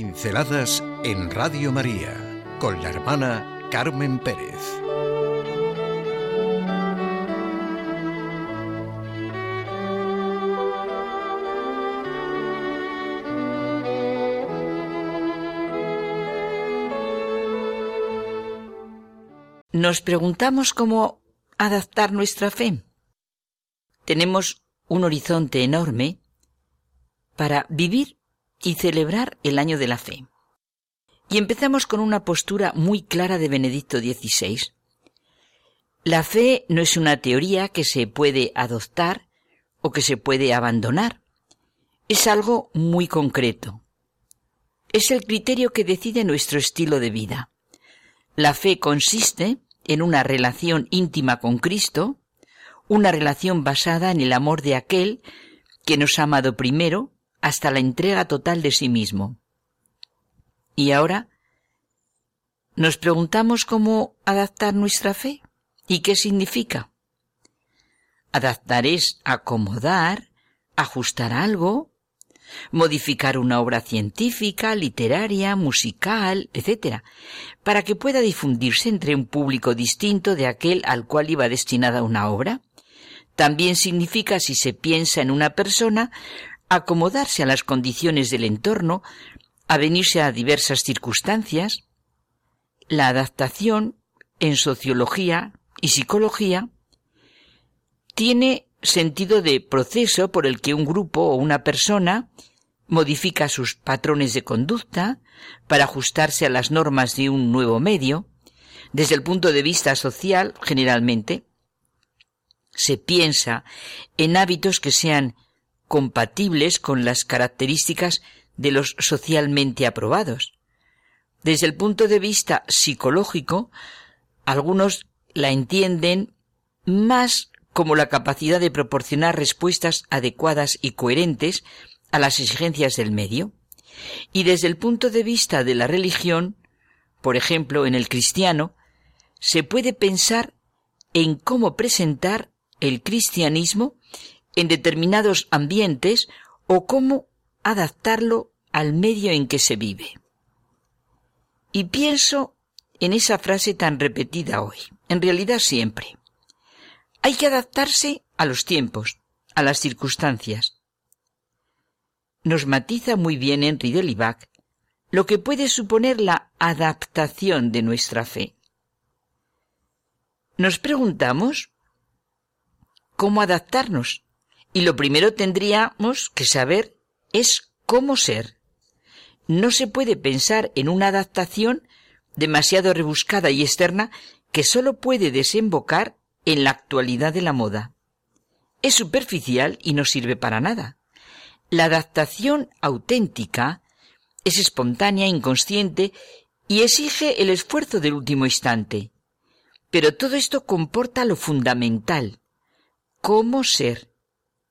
Pinceladas en Radio María con la hermana Carmen Pérez. Nos preguntamos cómo adaptar nuestra fe. Tenemos un horizonte enorme para vivir y celebrar el año de la fe. Y empezamos con una postura muy clara de Benedicto XVI. La fe no es una teoría que se puede adoptar o que se puede abandonar. Es algo muy concreto. Es el criterio que decide nuestro estilo de vida. La fe consiste en una relación íntima con Cristo, una relación basada en el amor de aquel que nos ha amado primero hasta la entrega total de sí mismo. Y ahora nos preguntamos cómo adaptar nuestra fe y qué significa. Adaptar es acomodar, ajustar algo, modificar una obra científica, literaria, musical, etc., para que pueda difundirse entre un público distinto de aquel al cual iba destinada una obra. También significa, si se piensa en una persona, acomodarse a las condiciones del entorno, a venirse a diversas circunstancias. La adaptación en sociología y psicología tiene sentido de proceso por el que un grupo o una persona modifica sus patrones de conducta para ajustarse a las normas de un nuevo medio, desde el punto de vista social, generalmente, se piensa en hábitos que sean compatibles con las características de los socialmente aprobados. Desde el punto de vista psicológico, algunos la entienden más como la capacidad de proporcionar respuestas adecuadas y coherentes a las exigencias del medio. Y desde el punto de vista de la religión, por ejemplo, en el cristiano, se puede pensar en cómo presentar el cristianismo en determinados ambientes o cómo adaptarlo al medio en que se vive. Y pienso en esa frase tan repetida hoy, en realidad siempre. Hay que adaptarse a los tiempos, a las circunstancias. Nos matiza muy bien Henry de Libac lo que puede suponer la adaptación de nuestra fe. Nos preguntamos cómo adaptarnos y lo primero tendríamos que saber es cómo ser. No se puede pensar en una adaptación demasiado rebuscada y externa que sólo puede desembocar en la actualidad de la moda. Es superficial y no sirve para nada. La adaptación auténtica es espontánea, inconsciente y exige el esfuerzo del último instante. Pero todo esto comporta lo fundamental, cómo ser,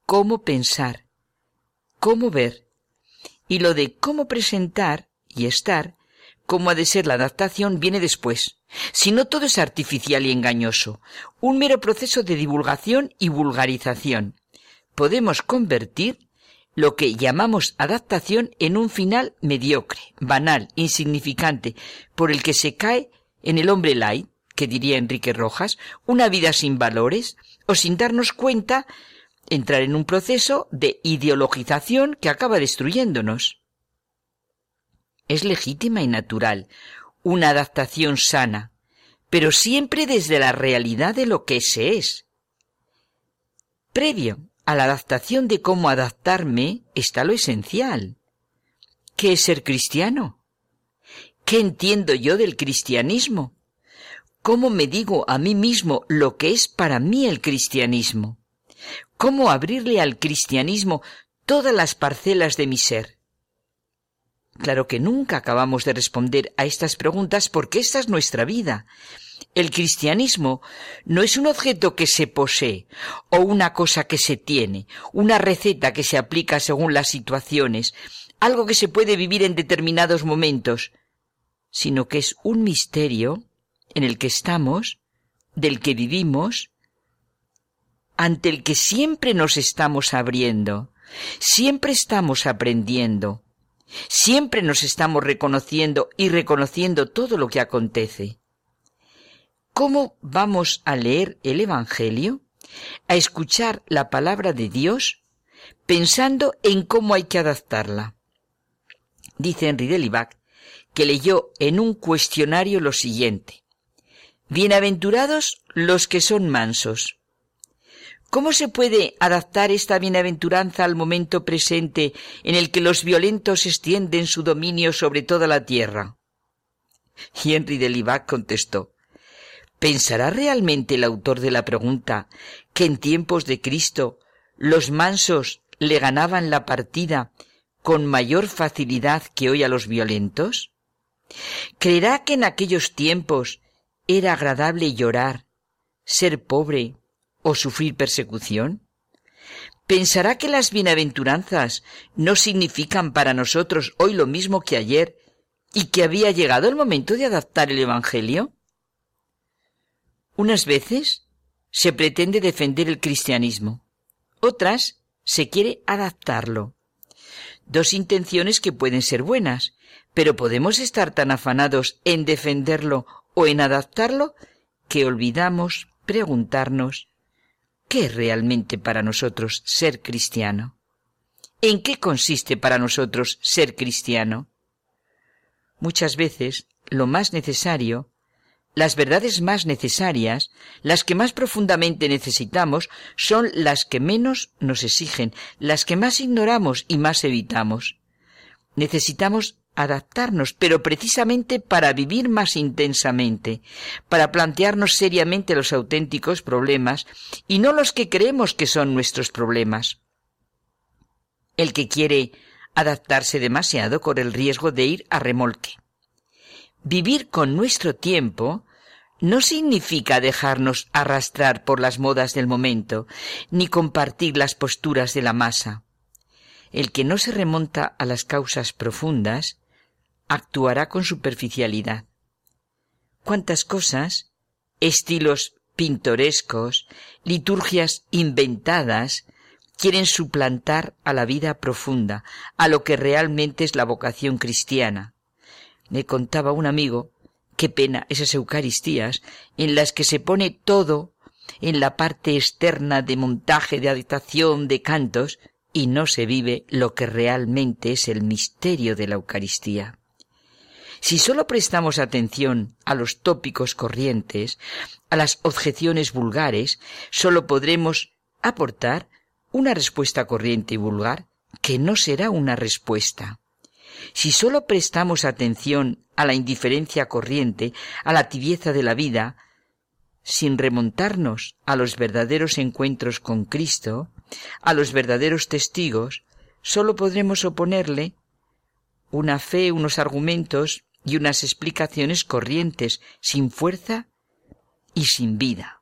cómo pensar, cómo ver, y lo de cómo presentar y estar, cómo ha de ser la adaptación, viene después. Si no todo es artificial y engañoso, un mero proceso de divulgación y vulgarización. Podemos convertir lo que llamamos adaptación en un final mediocre, banal, insignificante, por el que se cae en el hombre light, que diría Enrique Rojas, una vida sin valores, o sin darnos cuenta entrar en un proceso de ideologización que acaba destruyéndonos. Es legítima y natural, una adaptación sana, pero siempre desde la realidad de lo que se es. Previo a la adaptación de cómo adaptarme está lo esencial. ¿Qué es ser cristiano? ¿Qué entiendo yo del cristianismo? ¿Cómo me digo a mí mismo lo que es para mí el cristianismo? ¿Cómo abrirle al cristianismo todas las parcelas de mi ser? Claro que nunca acabamos de responder a estas preguntas porque esta es nuestra vida. El cristianismo no es un objeto que se posee o una cosa que se tiene, una receta que se aplica según las situaciones, algo que se puede vivir en determinados momentos, sino que es un misterio en el que estamos, del que vivimos ante el que siempre nos estamos abriendo, siempre estamos aprendiendo. Siempre nos estamos reconociendo y reconociendo todo lo que acontece. ¿Cómo vamos a leer el Evangelio? A escuchar la palabra de Dios pensando en cómo hay que adaptarla. Dice Henry Delibac que leyó en un cuestionario lo siguiente. Bienaventurados los que son mansos. ¿Cómo se puede adaptar esta bienaventuranza al momento presente en el que los violentos extienden su dominio sobre toda la tierra? Y Henry de Libac contestó, ¿Pensará realmente el autor de la pregunta que en tiempos de Cristo los mansos le ganaban la partida con mayor facilidad que hoy a los violentos? ¿Creerá que en aquellos tiempos era agradable llorar, ser pobre o sufrir persecución? ¿Pensará que las bienaventuranzas no significan para nosotros hoy lo mismo que ayer y que había llegado el momento de adaptar el Evangelio? Unas veces se pretende defender el cristianismo, otras se quiere adaptarlo. Dos intenciones que pueden ser buenas, pero podemos estar tan afanados en defenderlo o en adaptarlo que olvidamos preguntarnos ¿Qué es realmente para nosotros ser cristiano? ¿En qué consiste para nosotros ser cristiano? Muchas veces lo más necesario, las verdades más necesarias, las que más profundamente necesitamos, son las que menos nos exigen, las que más ignoramos y más evitamos. Necesitamos adaptarnos, pero precisamente para vivir más intensamente, para plantearnos seriamente los auténticos problemas y no los que creemos que son nuestros problemas. El que quiere adaptarse demasiado corre el riesgo de ir a remolque. Vivir con nuestro tiempo no significa dejarnos arrastrar por las modas del momento, ni compartir las posturas de la masa. El que no se remonta a las causas profundas actuará con superficialidad. ¿Cuántas cosas, estilos pintorescos, liturgias inventadas, quieren suplantar a la vida profunda, a lo que realmente es la vocación cristiana? Me contaba un amigo, qué pena esas Eucaristías en las que se pone todo en la parte externa de montaje, de adaptación, de cantos, y no se vive lo que realmente es el misterio de la Eucaristía. Si solo prestamos atención a los tópicos corrientes, a las objeciones vulgares, solo podremos aportar una respuesta corriente y vulgar que no será una respuesta. Si solo prestamos atención a la indiferencia corriente, a la tibieza de la vida, sin remontarnos a los verdaderos encuentros con Cristo, a los verdaderos testigos, solo podremos oponerle una fe, unos argumentos y unas explicaciones corrientes, sin fuerza y sin vida.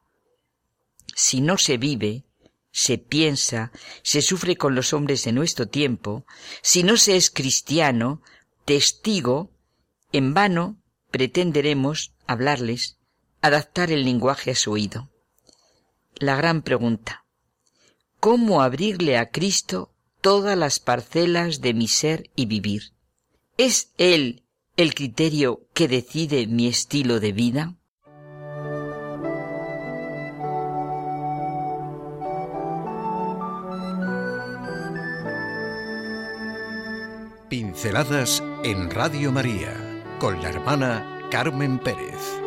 Si no se vive, se piensa, se sufre con los hombres de nuestro tiempo, si no se es cristiano, testigo, en vano pretenderemos hablarles, adaptar el lenguaje a su oído. La gran pregunta, ¿cómo abrirle a Cristo todas las parcelas de mi ser y vivir? ¿Es Él el criterio que decide mi estilo de vida? Pinceladas en Radio María con la hermana Carmen Pérez.